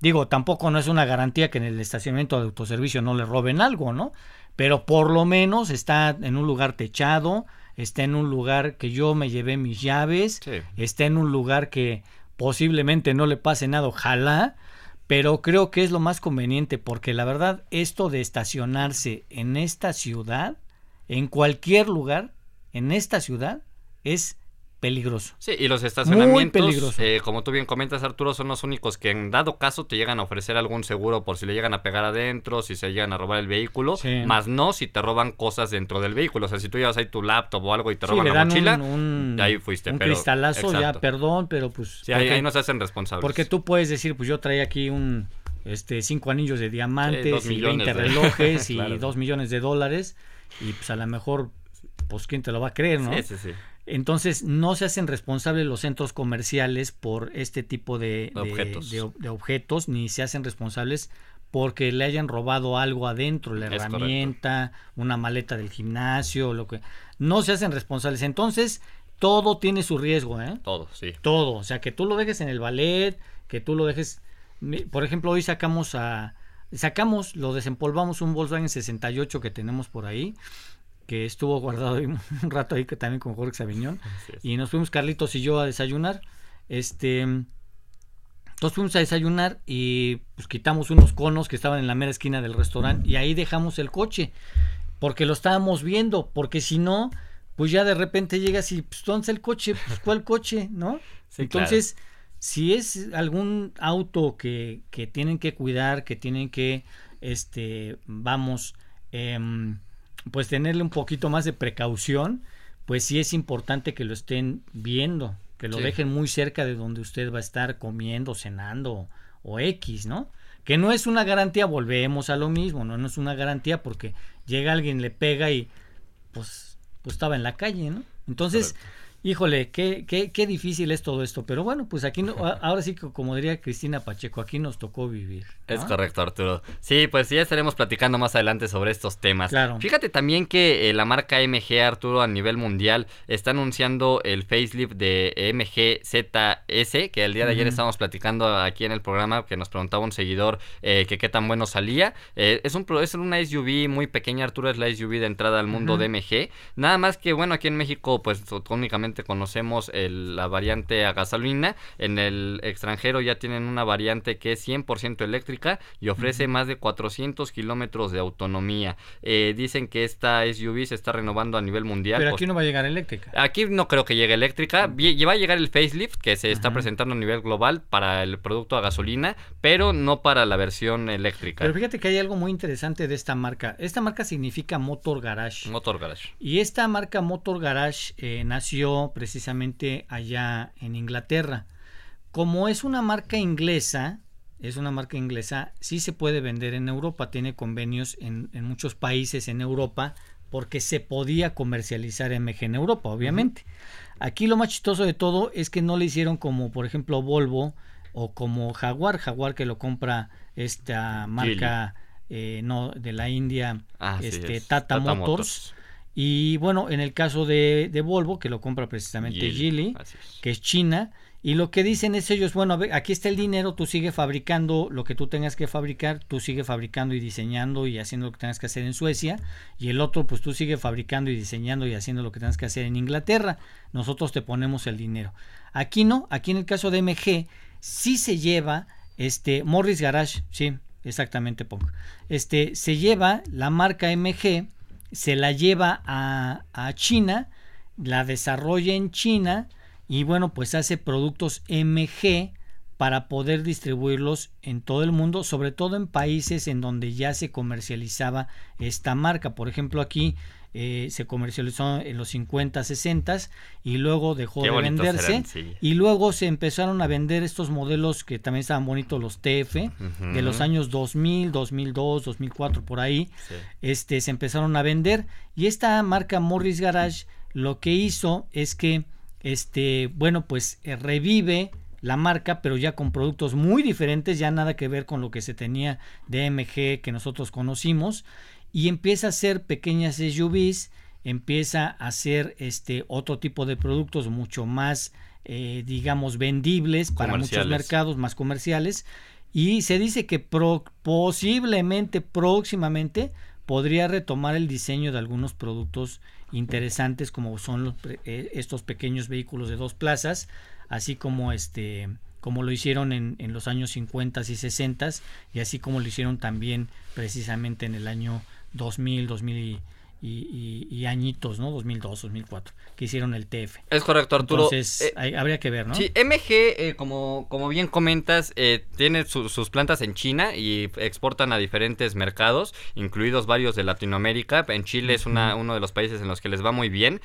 Digo, tampoco no es una garantía que en el estacionamiento de autoservicio no le roben algo, ¿no? Pero por lo menos está en un lugar techado, está en un lugar que yo me llevé mis llaves, sí. está en un lugar que posiblemente no le pase nada, ojalá, pero creo que es lo más conveniente porque la verdad esto de estacionarse en esta ciudad, en cualquier lugar, en esta ciudad, es peligroso. Sí, y los estacionamientos. Eh, como tú bien comentas, Arturo, son los únicos que en dado caso te llegan a ofrecer algún seguro por si le llegan a pegar adentro, si se llegan a robar el vehículo, Sí. más no si te roban cosas dentro del vehículo. O sea, si tú llevas ahí tu laptop o algo y te Sí, roban le la mochila, un, un- ahí fuiste. un pero, cristalazo, ya exacto. perdón, pero pues... Sí, ahí, porque- ahí no se hacen responsables. Porque tú puedes decir, pues yo traía aquí un, este cinco anillos de diamantes y 20 relojes y dos millones de dólares y pues a lo mejor pues quién te lo va a creer, ¿no? Sí, sí, sí. Entonces no se hacen responsables los centros comerciales por este tipo de, objetos. de, objetos, ni se hacen responsables porque le hayan robado algo adentro, la herramienta, una maleta del gimnasio, lo que no se hacen responsables. Entonces, todo tiene su riesgo, ¿eh? Todo, sí. Todo, o sea, que tú lo dejes en el ballet, que tú lo dejes por ejemplo, hoy sacamos a sacamos, lo desempolvamos un Volkswagen 68 que tenemos por ahí que estuvo guardado un rato ahí que también con Jorge Sabiñón y nos fuimos Carlitos y yo a desayunar este entonces fuimos a desayunar y pues quitamos unos conos que estaban en la mera esquina del restaurante y ahí dejamos el coche porque lo estábamos viendo porque si no pues ya de repente llegas y pues ¿dónde el coche? Pues ¿cuál coche? ¿no? entonces si es algún auto que, que, tienen que cuidar, que tienen que, este, vamos, em, pues tenerle un poquito más de precaución, pues sí es importante que lo estén viendo, que lo dejen muy cerca de donde usted va a estar comiendo, cenando o X, ¿no? Que no es una garantía, volvemos a lo mismo, no, no es una garantía porque llega alguien, le pega y pues, pues estaba en la calle, ¿no? Entonces, Híjole, qué, qué, qué difícil es todo esto, pero bueno, pues aquí no, ahora sí que como diría Cristina Pacheco, aquí nos tocó vivir. Es correcto, Arturo. Sí, pues ya estaremos platicando más adelante sobre estos temas. Claro. Fíjate también que eh, la marca MG, Arturo, a nivel mundial, está anunciando el facelift de MG ZS, que el día de ayer estábamos platicando aquí en el programa, que nos preguntaba un seguidor eh, que qué tan bueno salía. Eh, es, un, es una SUV muy pequeña, Arturo, es la SUV de entrada al mundo de MG. Nada más que, bueno, aquí en México, pues únicamente conocemos la variante a gasolina. En el extranjero ya tienen una variante que es 100% eléctrica y ofrece más de 400 kilómetros de autonomía. Eh, dicen que esta SUV se está renovando a nivel mundial. Pero aquí no va a llegar eléctrica. Aquí no creo que llegue eléctrica. Va a llegar el facelift que se está presentando a nivel global para el producto a gasolina, pero no para la versión eléctrica. Pero fíjate que hay algo muy interesante de esta marca. Esta marca significa Motor Garage. Motor Garage. Y esta marca Motor Garage eh, nació precisamente allá en Inglaterra. Como es una marca inglesa, es una marca inglesa, sí se puede vender en Europa, tiene convenios en, muchos países en Europa porque se podía comercializar MG en Europa, obviamente. Aquí lo más chistoso de todo es que no le hicieron como, por ejemplo, Volvo o como Jaguar, Jaguar que lo compra esta marca eh, no de la India, este Tata, Motors y bueno, en el caso de, Volvo, que lo compra precisamente Geely, que es China, y lo que dicen es ellos, bueno, a ver, aquí está el dinero, tú sigue fabricando lo que tú tengas que fabricar, tú sigue fabricando y diseñando y haciendo lo que tengas que hacer en Suecia, y el otro, pues tú sigue fabricando y diseñando y haciendo lo que tengas que hacer en Inglaterra, nosotros te ponemos el dinero. Aquí no, aquí en el caso de MG, sí se lleva, este, Morris Garage, sí, exactamente, Pong, este, se lleva la marca MG, se la lleva a, China, la desarrolla en China y bueno, pues hace productos MG para poder distribuirlos en todo el mundo, sobre todo en países en donde ya se comercializaba esta marca. Por ejemplo, aquí eh, se comercializó en los 50, 60 y luego dejó de venderse y luego se empezaron a vender estos modelos que también estaban bonitos los TF de los años 2000, 2002, 2004 por ahí. Este se empezaron a vender. Y esta marca Morris Garage lo que hizo es que este bueno, pues eh, revive la marca, pero ya con productos muy diferentes, ya nada que ver con lo que se tenía de MG que nosotros conocimos y empieza a hacer pequeñas SUVs, empieza a hacer este otro tipo de productos mucho más, eh, digamos, vendibles para muchos mercados, más comerciales. Y se dice que posiblemente, próximamente, podría retomar el diseño de algunos productos interesantes como son los, eh, estos pequeños vehículos de dos plazas, así como este como lo hicieron en, en los años 50 y 60 y así como lo hicieron también precisamente en el año 2000, 2000 y, añitos, ¿no? 2002, 2004, que hicieron el TF. Es correcto, Arturo. Entonces, eh, habría que ver, ¿no? Sí, MG, eh, como, como bien comentas, eh, tiene sus plantas en China y exportan a diferentes mercados, incluidos varios de Latinoamérica. En Chile es una, uno de los países en los que les va muy bien.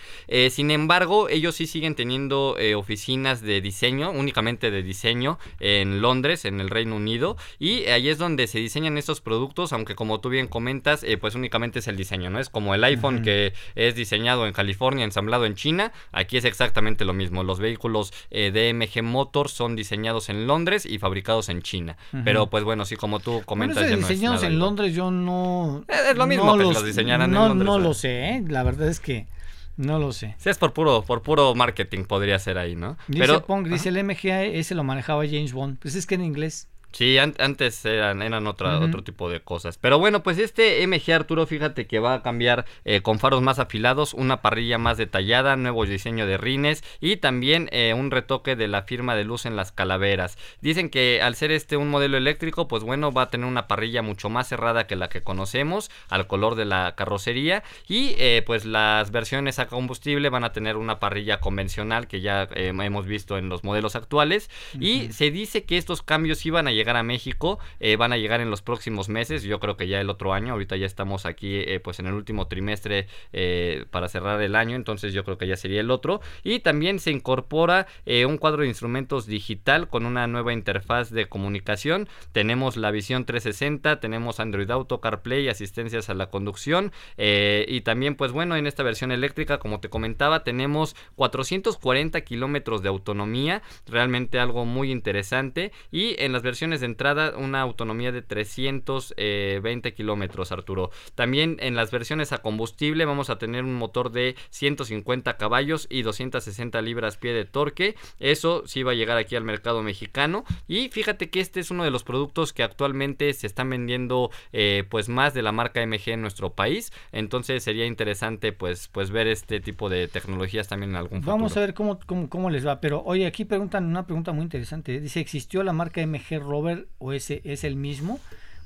sin embargo, ellos sí siguen teniendo oficinas de diseño, únicamente de diseño, en Londres, en el Reino Unido. Y ahí es donde se diseñan estos productos, aunque como tú bien comentas, pues únicamente es el diseño, ¿no? Es como el iPhone que es diseñado en California, ensamblado en China, aquí es exactamente lo mismo. Los vehículos eh, DMG Motors son diseñados en Londres y fabricados en China. Pero pues bueno, sí, como tú comentas... Bueno, diseñados en Londres yo no... Eh, es lo mismo que los, diseñaran en Londres. No lo sé, ¿eh? la verdad es que... No lo sé. Sí, es por puro, por puro marketing, podría ser ahí, ¿no? Dice Pero, Pong, dice el MGA, ese lo manejaba James Bond. Pues es que en inglés. Sí, antes eran, eran otra, otro tipo de cosas. Pero bueno, pues este MG Arturo, fíjate que va a cambiar eh, con faros más afilados, una parrilla más detallada, nuevo diseño de rines y también eh, un retoque de la firma de luz en las calaveras. Dicen que al ser este un modelo eléctrico, pues bueno, va a tener una parrilla mucho más cerrada que la que conocemos, al color de la carrocería. Y eh, pues las versiones a combustible van a tener una parrilla convencional que ya hemos visto en los modelos actuales. Y se dice que estos cambios iban a llegar llegar a México, eh, van a llegar en los próximos meses, yo creo que ya el otro año, ahorita ya estamos aquí eh, pues en el último trimestre eh, para cerrar el año, entonces yo creo que ya sería el otro. Y también se incorpora un cuadro de instrumentos digital con una nueva interfaz de comunicación. Tenemos la visión 360, tenemos Android Auto, CarPlay, asistencias a la conducción y también pues bueno, en esta versión eléctrica, como te comentaba, tenemos 440 kilómetros de autonomía, realmente algo muy interesante y en las versiones de entrada una autonomía de 320 eh, kilómetros, Arturo. También en las versiones a combustible vamos a tener un motor de 150 caballos y 260 libras pie de torque. Eso sí va a llegar aquí al mercado mexicano. Y fíjate que este es uno de los productos que actualmente se están vendiendo eh, pues más de la marca MG en nuestro país. Entonces sería interesante pues, pues ver este tipo de tecnologías también en algún futuro. Vamos a ver cómo, cómo, cómo les va. Pero oye, aquí preguntan una pregunta muy interesante. Dice, ¿existió la marca MG O ese es el mismo?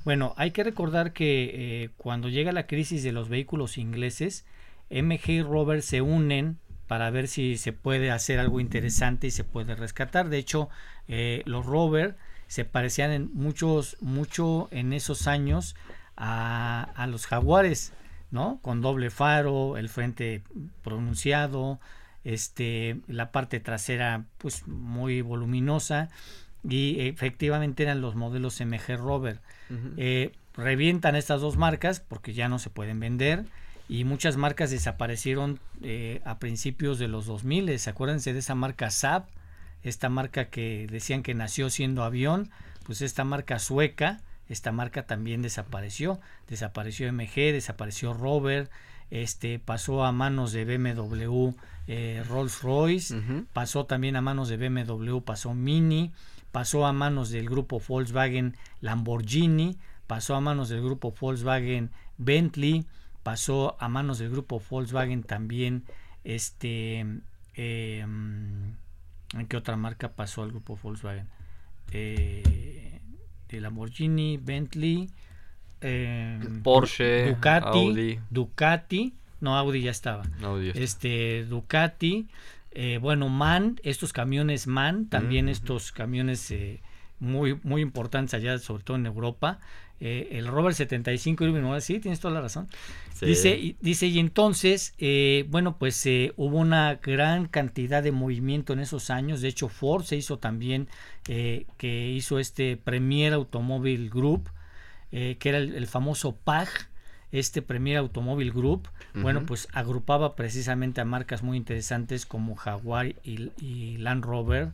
Bueno, hay que recordar que eh, cuando llega la crisis de los vehículos ingleses, MG y Rover se unen para ver si se puede hacer algo interesante y se puede rescatar. De hecho, eh, los Rover se parecían en muchos, mucho en esos años a, a, los jaguares, ¿no? Con doble faro, el frente pronunciado, este, la parte trasera pues muy voluminosa y efectivamente eran los modelos MG Rover. Eh, revientan estas dos marcas porque ya no se pueden vender y muchas marcas desaparecieron eh, a principios de los 2000. Acuérdense de esa marca Saab, esta marca que decían que nació siendo avión, pues esta marca sueca, esta marca también desapareció. Desapareció MG, desapareció Rover, este pasó a manos de BMW eh, Rolls Royce, pasó también a manos de BMW, pasó Mini pasó a manos del grupo Volkswagen Lamborghini, pasó a manos del grupo Volkswagen Bentley, pasó a manos del grupo Volkswagen también este em, ¿en qué otra marca pasó al grupo Volkswagen? Eh, de Lamborghini, Bentley, em, Porsche, Ducati, Audi. Ducati, no Audi ya estaba. este Ducati, eh, bueno, MAN, estos camiones MAN, también estos camiones eh, muy, muy importantes allá, sobre todo en Europa. Eh, el Robert 75 Irving sí, tienes toda la razón. Dice, y, dice, y entonces, bueno, pues hubo una gran cantidad de movimiento en esos años. De hecho, Ford se hizo también, que hizo este Premier Automobile Group, que era el famoso PAG este Premier Automobile Group, bueno, pues agrupaba precisamente a marcas muy interesantes como Jaguar y, Land Rover,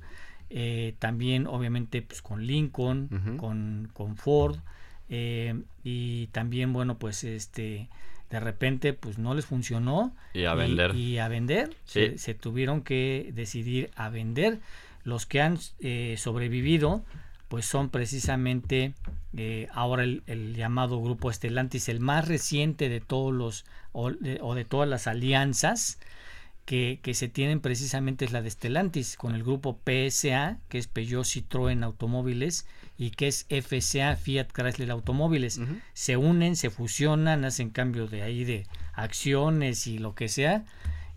eh, también obviamente pues con Lincoln, con, con, Ford, eh, y también, bueno, pues este de repente pues no les funcionó y a vender. y, a vender. Se, tuvieron que decidir a vender. Los que han eh, sobrevivido pues son precisamente eh, ahora el, llamado grupo Estelantis, el más reciente de todos los o de, todas las alianzas. que, que, se tienen precisamente es la de Stellantis con el grupo PSA, que es Peugeot Citroën Automóviles, y que es FCA Fiat Chrysler Automóviles. Se unen, se fusionan, hacen cambio de ahí de acciones y lo que sea.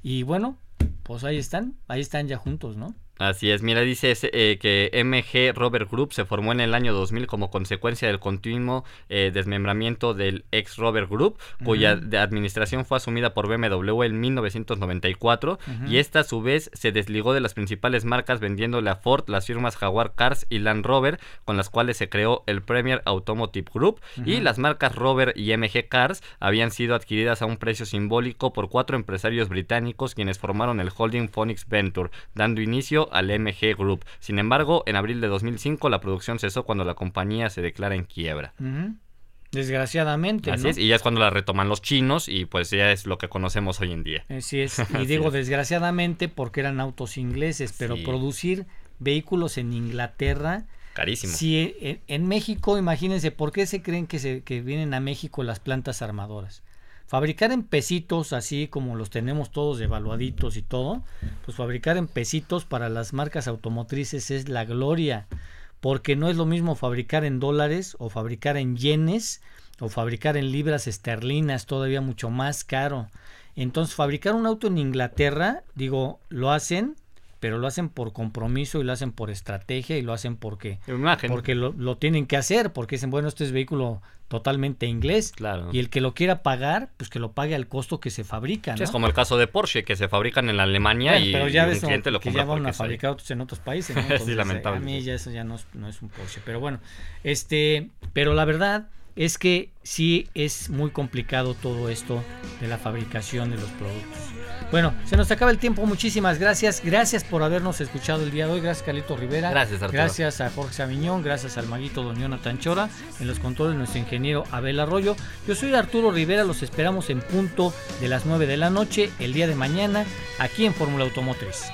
Y bueno, pues ahí están, ahí están ya juntos, ¿no? Así es, mira, dice eh, que MG Robert Group se formó en el año 2000 como consecuencia del continuo eh, desmembramiento del ex Robert Group, cuya administración fue asumida por BMW en 1994 y esta a su vez se desligó de las principales marcas vendiéndole a Ford las firmas Jaguar Cars y Land Rover con las cuales se creó el Premier Automotive Group y las marcas Rover y MG Cars habían sido adquiridas a un precio simbólico por cuatro empresarios británicos quienes formaron el holding Phoenix Venture, dando inicio al MG Group. Sin embargo, en abril de 2005 la producción cesó cuando la compañía se declara en quiebra. Desgraciadamente. Así es, y ya es cuando la retoman los chinos y pues ya es lo que conocemos hoy en día. Así es, y digo desgraciadamente porque eran autos ingleses, pero producir vehículos en Inglaterra... Carísimo. Sí, en, en, México, imagínense, ¿por qué se creen que, se, que vienen a México las plantas armadoras? Fabricar en pesitos, así como los tenemos todos evaluaditos y todo, pues fabricar en pesitos para las marcas automotrices es la gloria, porque no es lo mismo fabricar en dólares o fabricar en yenes o fabricar en libras esterlinas, todavía mucho más caro. Entonces, fabricar un auto en Inglaterra, digo, lo hacen pero lo hacen por compromiso y lo hacen por estrategia y lo hacen porque, porque lo, tienen que hacer, porque dicen, bueno, este es vehículo totalmente inglés claro. y el que lo quiera pagar, pues que lo pague al costo que se fabrica. es como el caso de Porsche, que se fabrican en Alemania y, pero ya un cliente lo que ya van a fabricar otros en otros países. sí, lamentable. A mí ya eso ya no es, no es un Porsche, pero bueno, este, pero la verdad es que sí es muy complicado todo esto de la fabricación de los productos. Bueno, se nos acaba el tiempo. Muchísimas gracias. Gracias por habernos escuchado el día de hoy. Gracias, Carlito Rivera. Gracias, Arturo. Gracias a Jorge Sabiñón. Gracias al maguito Doñona Tanchora. En los controles, nuestro ingeniero Abel Arroyo. Yo soy Arturo Rivera. Los esperamos en punto de las 9 de la noche el día de mañana aquí en Fórmula Automotriz.